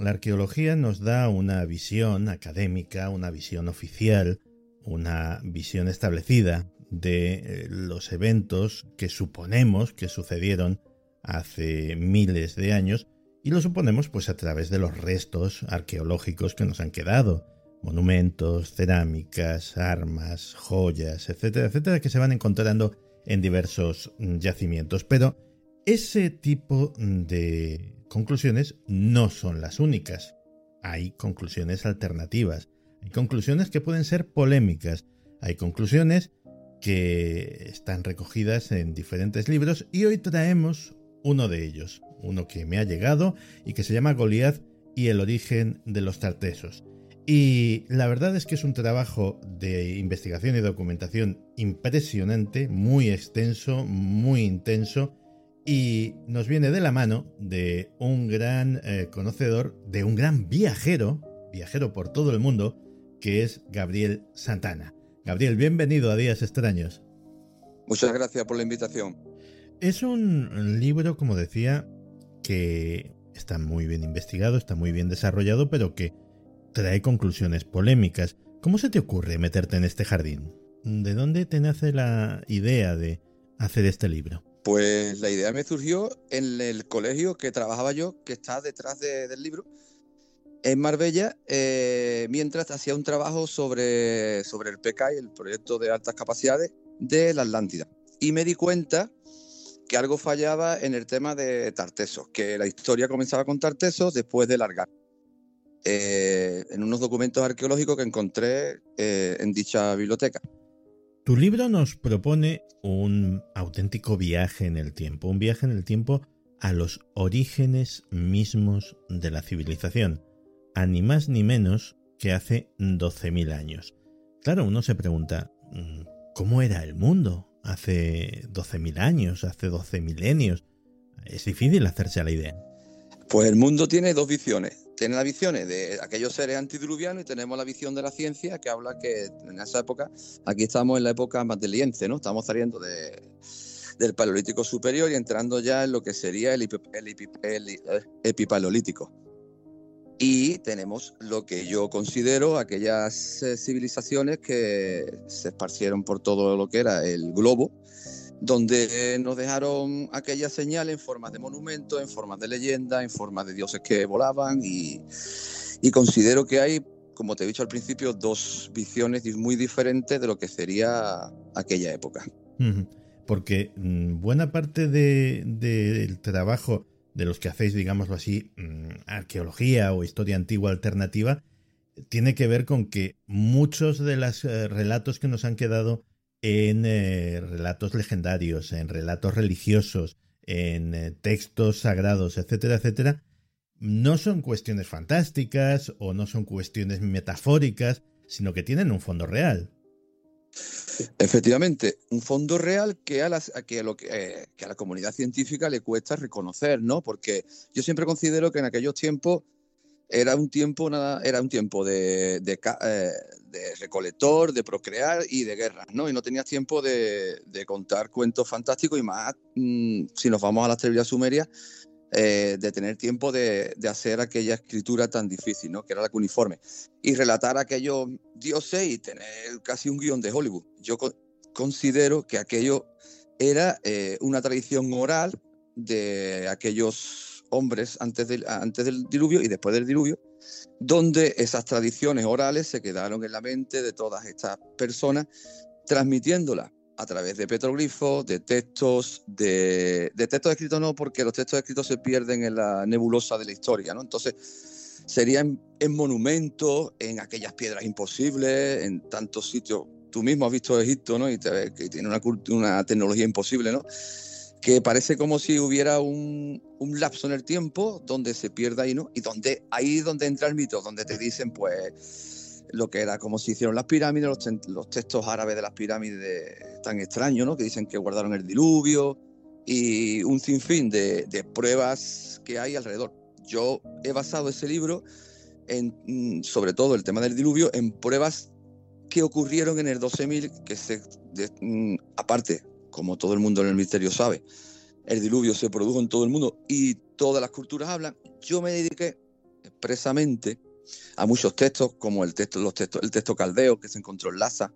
La arqueología nos da una visión académica, una visión oficial, una visión establecida de eh, los eventos que suponemos que sucedieron hace miles de años y lo suponemos pues a través de los restos arqueológicos que nos han quedado, monumentos, cerámicas, armas, joyas, etcétera, etcétera, que se van encontrando en diversos yacimientos. Pero ese tipo de conclusiones no son las únicas. Hay conclusiones alternativas. Hay conclusiones que pueden ser polémicas. Hay conclusiones que están recogidas en diferentes libros y hoy traemos uno de ellos, uno que me ha llegado y que se llama Goliath y el origen de los tartesos. Y la verdad es que es un trabajo de investigación y documentación impresionante, muy extenso, muy intenso y nos viene de la mano de un gran eh, conocedor, de un gran viajero, viajero por todo el mundo, que es Gabriel Santana. Gabriel, bienvenido a Días Extraños. Muchas gracias por la invitación. Es un libro, como decía, que está muy bien investigado, está muy bien desarrollado, pero que trae conclusiones polémicas. ¿Cómo se te ocurre meterte en este jardín? ¿De dónde te nace la idea de hacer este libro? Pues la idea me surgió en el colegio que trabajaba yo, que está detrás del libro, en Marbella, eh, mientras hacía un trabajo sobre, sobre el PKI, el proyecto de altas capacidades de la Atlántida. Y me di cuenta que algo fallaba en el tema de Tartesos, que la historia comenzaba con Tartesos después de Largar. Eh, en unos documentos arqueológicos que encontré eh, en dicha biblioteca. Tu libro nos propone un auténtico viaje en el tiempo, un viaje en el tiempo a los orígenes mismos de la civilización, a ni más ni menos que hace 12.000 años. Claro, uno se pregunta, mm, ¿cómo era el mundo hace 12.000 años, hace 12 milenios? Es difícil hacerse a la idea. Pues el mundo tiene dos visiones. Tiene las visiones de aquellos seres antediluvianos y tenemos la visión de la ciencia que habla que en esa época, aquí estamos en la época más del liense, ¿no? Estamos saliendo de, del paleolítico superior y entrando ya en lo que sería el, el epipaleolítico. Y tenemos lo que yo considero aquellas eh, civilizaciones que se esparcieron por todo lo que era el globo donde nos dejaron aquella señal en forma de monumento, en forma de leyenda, en forma de dioses que volaban y, considero que hay, como te he dicho al principio, dos visiones muy diferentes de lo que sería aquella época. Porque mm, buena parte del trabajo de los que hacéis, digámoslo así, mm, arqueología o historia antigua alternativa, tiene que ver con que muchos de los eh, relatos que nos han quedado en eh, relatos legendarios, en relatos religiosos, en eh, textos sagrados, etcétera, etcétera, no son cuestiones fantásticas o no son cuestiones metafóricas, sino que tienen un fondo real. Efectivamente, un fondo real que a, que, lo eh, que a la comunidad científica le cuesta reconocer, ¿no? Porque yo siempre considero que en aquellos tiempos era un tiempo, nada, era un tiempo de, de, eh, de, recolector, de procrear y de guerra, ¿no? Y no tenías tiempo de, contar cuentos fantásticos y más, mm, si nos vamos a las teorías sumerias, eh, de tener tiempo de, hacer aquella escritura tan difícil, ¿no? Que era la cuneiforme. Y relatar aquellos dioses y tener casi un guion de Hollywood. Yo considero que aquello era eh, una tradición oral de aquellos hombres antes del, antes del diluvio y después del diluvio, donde esas tradiciones orales se quedaron en la mente de todas estas personas, transmitiéndolas a través de petroglifos, de textos, de, textos escritos no, porque los textos escritos se pierden en la nebulosa de la historia, ¿no? Entonces, serían en monumentos, en aquellas piedras imposibles, en tantos sitios. Tú mismo has visto Egipto, ¿no? Y te que tiene una, una tecnología imposible, ¿no? Que parece como si hubiera un, un, lapso en el tiempo donde se pierda ahí, ¿no? Y donde ahí donde entra el mito, donde te dicen, pues, lo que era como se hicieron las pirámides, los, textos árabes de las pirámides tan extraños, ¿no? que dicen que guardaron el diluvio y un sinfín de, de pruebas que hay alrededor. Yo he basado ese libro mm, sobre todo el tema del diluvio, en pruebas que ocurrieron en el 12.000, que se, mm, aparte, como todo el mundo en el misterio sabe, el diluvio se produjo en todo el mundo y todas las culturas hablan. Yo me dediqué expresamente a muchos textos, como el texto, los textos, el texto caldeo que se encontró en Lhasa,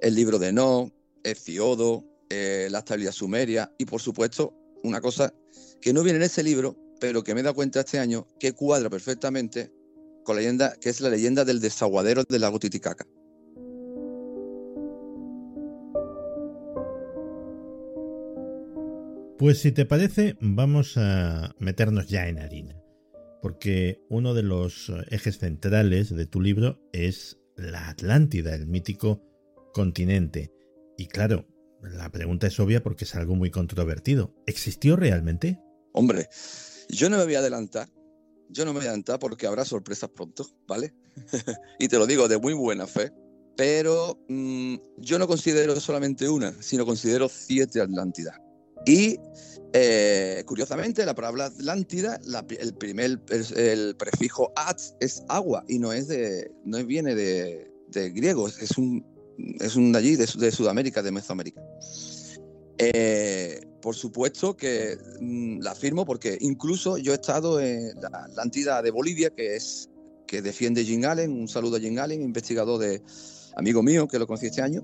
el libro de No, Heciodo, eh, la estabilidad sumeria y por supuesto una cosa que no viene en ese libro, pero que me he dado cuenta este año que cuadra perfectamente con la leyenda, que es la leyenda del desaguadero del lago Titicaca. Pues si te parece, vamos a meternos ya en harina porque uno de los ejes centrales de tu libro es la Atlántida, el mítico continente. Y claro, la pregunta es obvia porque es algo muy controvertido. ¿Existió realmente? Hombre, yo no me voy a adelantar. Yo no me voy a adelantar porque habrá sorpresas pronto, ¿vale? y te lo digo de muy buena fe. Pero mm, yo no considero solamente una, sino considero siete Atlántidas. Y eh, curiosamente, la palabra Atlántida, el primer prefijo at es agua y no es de no viene de, griego, es un es un de allí de, Sudamérica, de Mesoamérica. Eh, por supuesto que mm, la afirmo porque incluso yo he estado en la Atlántida de Bolivia, que es que defiende Jim Allen, un saludo a Jim Allen, investigador de amigo mío que lo conocí este año,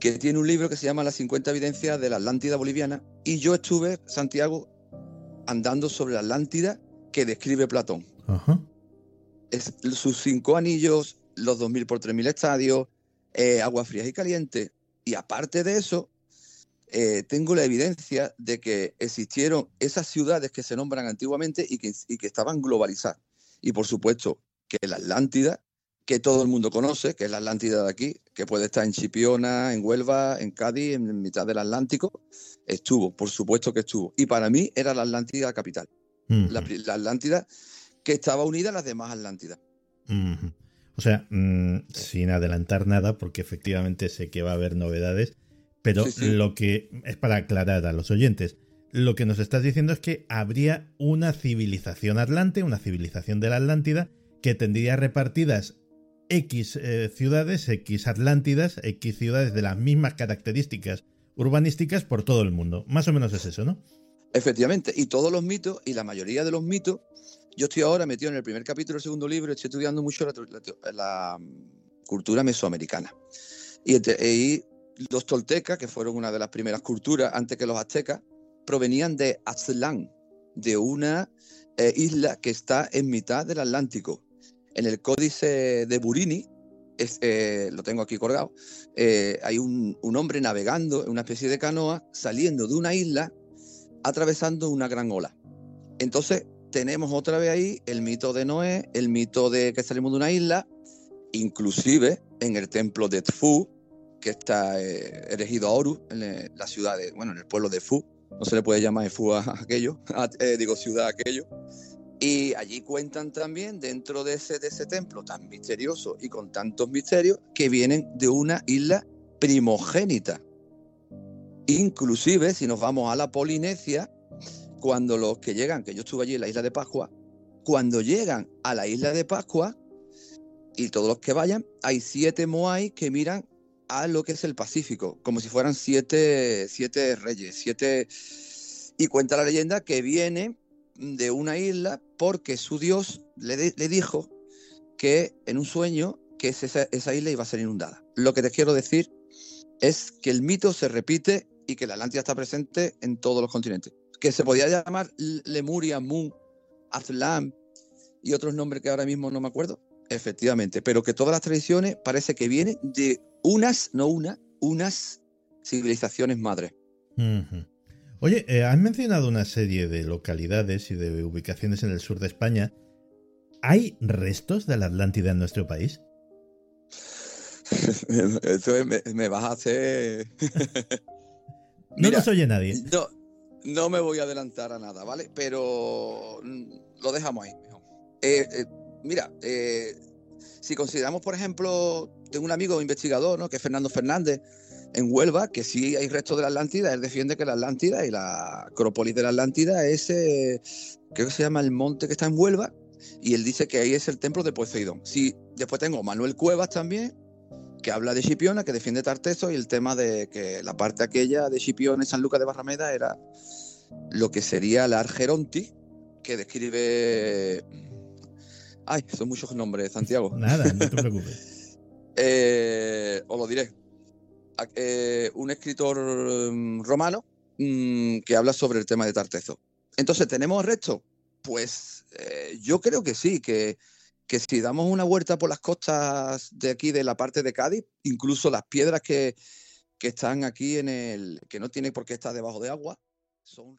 que tiene un libro que se llama Las 50 evidencias de la Atlántida boliviana. Y yo estuve, Santiago, andando sobre la Atlántida que describe Platón. Es, sus cinco anillos, los 2.000 por 3.000 estadios, eh, aguas frías y calientes. Y aparte de eso, eh, tengo la evidencia de que existieron esas ciudades que se nombran antiguamente y que, y que estaban globalizadas. Y por supuesto que la Atlántida que todo el mundo conoce, que es la Atlántida de aquí, que puede estar en Chipiona, en Huelva, en Cádiz, en mitad del Atlántico, estuvo, por supuesto que estuvo. Y para mí era la Atlántida capital, la, Atlántida que estaba unida a las demás Atlántidas. O sea, mm, sin adelantar nada, porque efectivamente sé que va a haber novedades, pero lo que es para aclarar a los oyentes, lo que nos estás diciendo es que habría una civilización atlante, una civilización de la Atlántida, que tendría repartidas X eh, ciudades, X Atlántidas, X ciudades de las mismas características urbanísticas por todo el mundo. Más o menos es eso, ¿no? Efectivamente, y todos los mitos, y la mayoría de los mitos, yo estoy ahora metido en el primer capítulo del segundo libro, estoy estudiando mucho la, cultura mesoamericana. Y, los toltecas, que fueron una de las primeras culturas antes que los aztecas, provenían de Aztlán, de una eh, isla que está en mitad del Atlántico, en el códice de Burini, eh, lo tengo aquí colgado, eh, hay un, hombre navegando en una especie de canoa, saliendo de una isla, atravesando una gran ola. Entonces, tenemos otra vez ahí el mito de Noé, el mito de que salimos de una isla, inclusive en el templo de Tfu, que está eh, erigido a Oru, en la ciudad bueno, en el pueblo de Fu, no se le puede llamar Fu a aquello, digo ciudad a aquello, y allí cuentan también dentro de ese, de ese templo tan misterioso y con tantos misterios que vienen de una isla primogénita. Inclusive si nos vamos a la Polinesia, cuando los que llegan, que yo estuve allí en la isla de Pascua, cuando llegan a la isla de Pascua, y todos los que vayan, hay siete Moai que miran a lo que es el Pacífico, como si fueran siete, siete reyes, siete... Y cuenta la leyenda que vienen de una isla porque su dios le, dijo que en un sueño que esa, esa, isla iba a ser inundada. Lo que te quiero decir es que el mito se repite y que la Atlántida está presente en todos los continentes. que se podía llamar Lemuria, Mu, Azlam y otros nombres que ahora mismo no me acuerdo. Efectivamente, pero que todas las tradiciones parece que vienen de unas, no una, unas civilizaciones madres. Oye, eh, has mencionado una serie de localidades y de ubicaciones en el sur de España. ¿Hay restos de la Atlántida en nuestro país? Eso me, vas a hacer. no nos oye nadie. No, no me voy a adelantar a nada, ¿vale? Pero mm, lo dejamos ahí. Eh, eh, mira, si consideramos, por ejemplo, tengo un amigo investigador, ¿no? Que es Fernando Fernández, en Huelva, que sí hay restos de la Atlántida. Él defiende que la Atlántida y la Acrópolis de la Atlántida es, eh, creo que se llama el monte que está en Huelva, y él dice que ahí es el templo de Poseidón. Sí, después tengo Manuel Cuevas también, que habla de Chipiona, que defiende Tarteso, y el tema de que la parte aquella de Chipiona y San Lucas de Barrameda era lo que sería la Argeronti, que describe... Ay, son muchos nombres, Santiago. Nada, no te preocupes. Eh, os lo diré. Eh, un escritor mm, romano mm, que habla sobre el tema de Tarteso. Entonces, ¿tenemos resto? Pues eh, yo creo que sí, que, que si damos una vuelta por las costas de aquí, de la parte de Cádiz, incluso las piedras que, que están aquí en el, que no tienen por qué estar debajo de agua, son